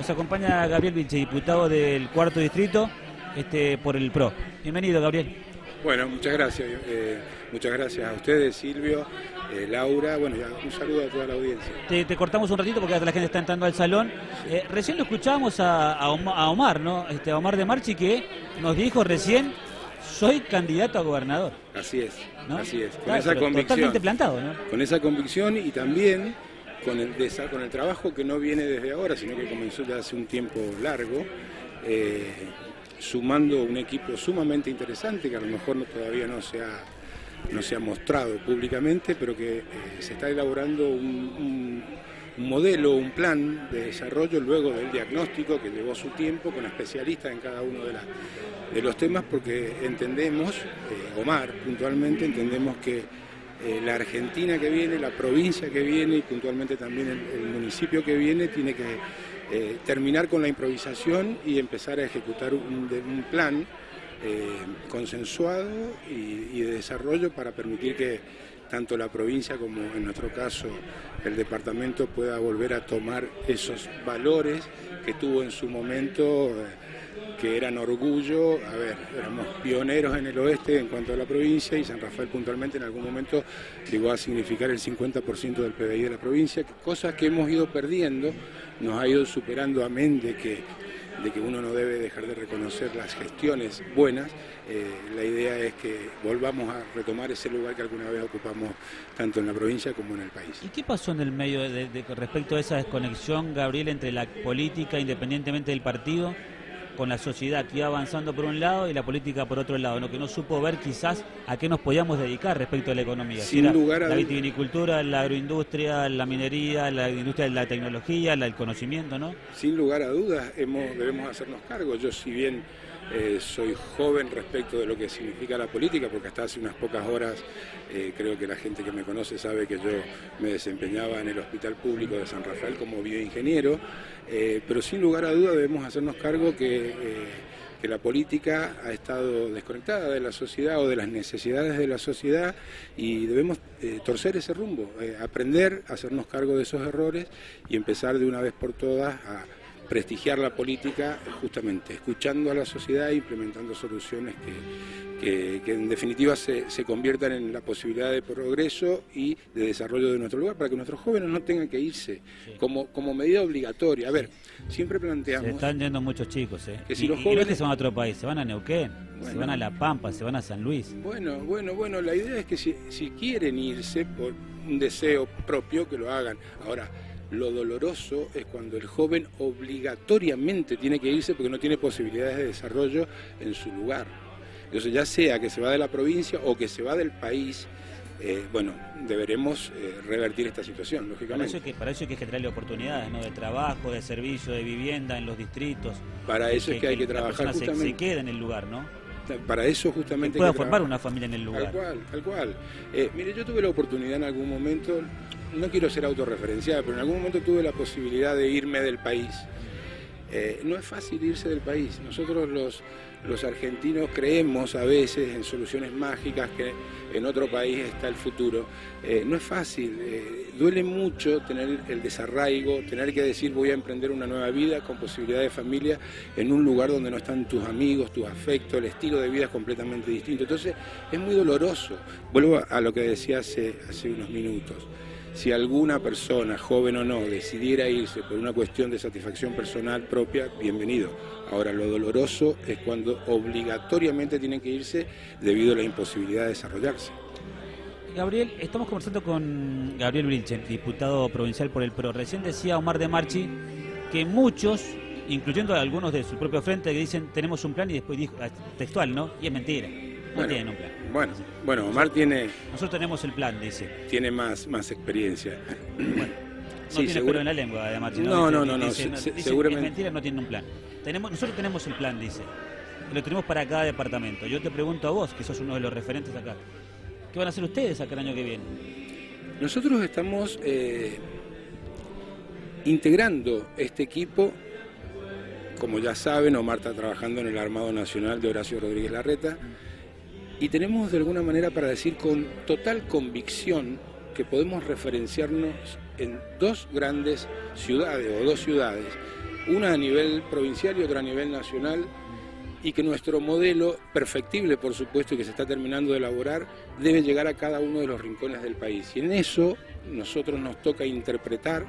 Nos acompaña Gabriel Vinche, diputado del cuarto distrito este, por el PRO. Bienvenido, Gabriel. Bueno, muchas gracias. Eh, muchas gracias a ustedes, Silvio, eh, Laura. Bueno, ya un saludo a toda la audiencia. Te, cortamos un ratito porque la gente está entrando al salón. Eh, recién lo escuchábamos a, Omar, ¿no? Este, a Omar de Marchi que nos dijo recién soy candidato a gobernador. Así es, así es. Con esa convicción. Totalmente plantado, ¿no? Con esa convicción y también con el, con el trabajo que no viene desde ahora, sino que comenzó ya hace un tiempo largo, eh, sumando un equipo sumamente interesante que a lo mejor todavía no se ha, no se ha mostrado públicamente, pero que eh, se está elaborando un, modelo, un plan de desarrollo luego del diagnóstico que llevó su tiempo con especialistas en cada uno de, de los temas, porque entendemos, eh, Omar puntualmente, entendemos que eh, la Argentina que viene, la provincia que viene y puntualmente también el, municipio que viene tiene que eh, terminar con la improvisación y empezar a ejecutar un, plan eh, consensuado y, de desarrollo para permitir que tanto la provincia como en nuestro caso el departamento pueda volver a tomar esos valores que tuvo en su momento que eran orgullo, a ver, éramos pioneros en el oeste en cuanto a la provincia y San Rafael puntualmente en algún momento llegó a significar el 50% del PBI de la provincia, cosas que hemos ido perdiendo, nos ha ido superando amén de que, de que uno no debe dejar de reconocer las gestiones buenas, eh, la idea es que volvamos a retomar ese lugar que alguna vez ocupamos tanto en la provincia como en el país. ¿Y qué pasó en el medio de, respecto a esa desconexión, Gabriel, entre la política, independientemente del partido, con la sociedad que iba avanzando por un lado y la política por otro lado, ¿no? que no supo ver quizás a qué nos podíamos dedicar respecto a la economía. Sin lugar a la vitivinicultura, la agroindustria, la minería, la industria de la tecnología, el conocimiento, ¿no? Sin lugar a dudas, hemos, debemos hacernos cargo. Yo si bien eh, soy joven respecto de lo que significa la política, porque hasta hace unas pocas horas eh, creo que la gente que me conoce sabe que yo me desempeñaba en el Hospital Público de San Rafael como bioingeniero, eh, pero sin lugar a duda debemos hacernos cargo que, que la política ha estado desconectada de la sociedad o de las necesidades de la sociedad y debemos torcer ese rumbo, aprender a hacernos cargo de esos errores y empezar de una vez por todas a prestigiar la política justamente escuchando a la sociedad e implementando soluciones que, en definitiva se, conviertan en la posibilidad de progreso y de desarrollo de nuestro lugar para que nuestros jóvenes no tengan que irse como, como medida obligatoria. A ver, siempre planteamos... Se están yendo muchos chicos, ¿eh? Que si los jóvenes... se van a otro país, se van a Neuquén, se van a La Pampa, se van a San Luis. Bueno, bueno, bueno, la idea es que si, si quieren irse por un deseo propio, que lo hagan. Ahora, lo doloroso es cuando el joven obligatoriamente tiene que irse porque no tiene posibilidades de desarrollo en su lugar. Entonces, ya sea que se va de la provincia o que se va del país, eh, bueno, deberemos eh, revertir esta situación, lógicamente. Para eso, que, para eso hay que traerle oportunidades, ¿no? De trabajo, de servicio, de vivienda en los distritos. Para eso es que, hay que, trabajar justamente. Se, quede en el lugar, ¿no? Para eso justamente... Que pueda formar una familia en el lugar. Tal cual, tal cual. Eh, mire, yo tuve la oportunidad en algún momento, no quiero ser autorreferencial, pero en algún momento tuve la posibilidad de irme del país. Eh, no es fácil irse del país. Nosotros los, los argentinos creemos a veces en soluciones mágicas que en otro país está el futuro. Eh, no es fácil, eh, duele mucho tener el desarraigo, tener que decir voy a emprender una nueva vida con posibilidad de familia en un lugar donde no están tus amigos, tus afectos, el estilo de vida es completamente distinto. Entonces es muy doloroso. Vuelvo a lo que decía hace, hace unos minutos si alguna persona, joven o no, decidiera irse por una cuestión de satisfacción personal propia, bienvenido. Ahora, lo doloroso es cuando obligatoriamente tienen que irse debido a la imposibilidad de desarrollarse. Gabriel, estamos conversando con Gabriel Brinchen, diputado provincial por el PRO. Recién decía Omar de Marchi que muchos, incluyendo algunos de su propio frente, que dicen tenemos un plan y después dijo textual, ¿no? Y es mentira. No tienen un plan. Bueno, bueno, Omar tiene... Nosotros tenemos el plan, dice. Tiene más, más experiencia. Bueno, no tiene seguro... en la lengua, además. No, no, no, no, seguramente... Es mentira, no tiene un plan. Tenemos, nosotros tenemos el plan, dice. Lo tenemos para cada departamento. Yo te pregunto a vos, que sos uno de los referentes acá. ¿Qué van a hacer ustedes acá el año que viene? Nosotros estamos eh, integrando este equipo. Como ya saben, Omar está trabajando en el Armado Nacional de Horacio Rodríguez Larreta y tenemos de alguna manera para decir con total convicción que podemos referenciarnos en dos grandes ciudades o dos ciudades una a nivel provincial y otra a nivel nacional, y que nuestro modelo, perfectible por supuesto y que se está terminando de elaborar, debe llegar a cada uno de los rincones del país. Y en eso nosotros nos toca interpretar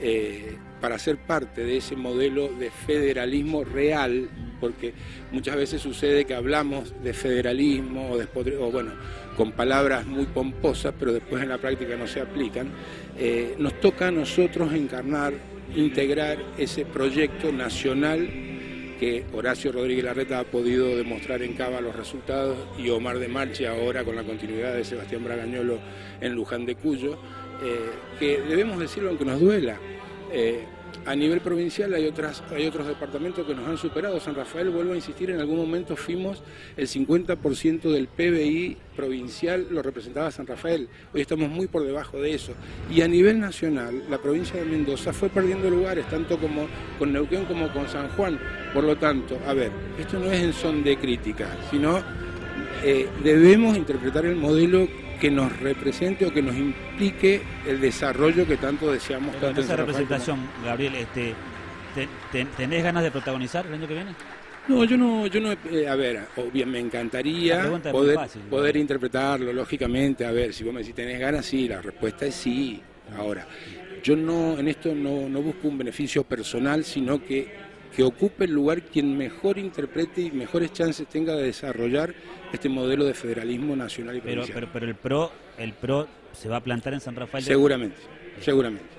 eh, para ser parte de ese modelo de federalismo real, porque muchas veces sucede que hablamos de federalismo o, de, o bueno, con palabras muy pomposas, pero después en la práctica no se aplican, eh, nos toca a nosotros encarnar, integrar ese proyecto nacional que Horacio Rodríguez Larreta ha podido demostrar en Cava los resultados y Omar de Marchi ahora con la continuidad de Sebastián Bragañolo en Luján de Cuyo, eh, que debemos decirlo aunque nos duela. Eh, a nivel provincial hay, otras, hay otros departamentos que nos han superado. San Rafael, vuelvo a insistir, en algún momento fuimos el 50% del PBI provincial lo representaba San Rafael. Hoy estamos muy por debajo de eso. Y a nivel nacional, la provincia de Mendoza fue perdiendo lugares, tanto como con Neuquén como con San Juan. Por lo tanto, a ver, esto no es en son de crítica, sino eh, debemos interpretar el modelo que nos represente o que nos implique el desarrollo que tanto deseamos. Tanto esa representación, Gabriel, este, ¿tenés ganas de protagonizar el año que viene? No, yo no, yo no, eh, a ver, bien me encantaría poder, poder interpretarlo, lógicamente, a ver, si vos me decís tenés ganas, sí, la respuesta es sí. Ahora, yo no, en esto no, no busco un beneficio personal, sino que que ocupe el lugar quien mejor interprete y mejores chances tenga de desarrollar este modelo de federalismo nacional y provincial. Pero, pero, pero el PRO, el PRO se va a plantar en San Rafael. Seguramente, seguramente.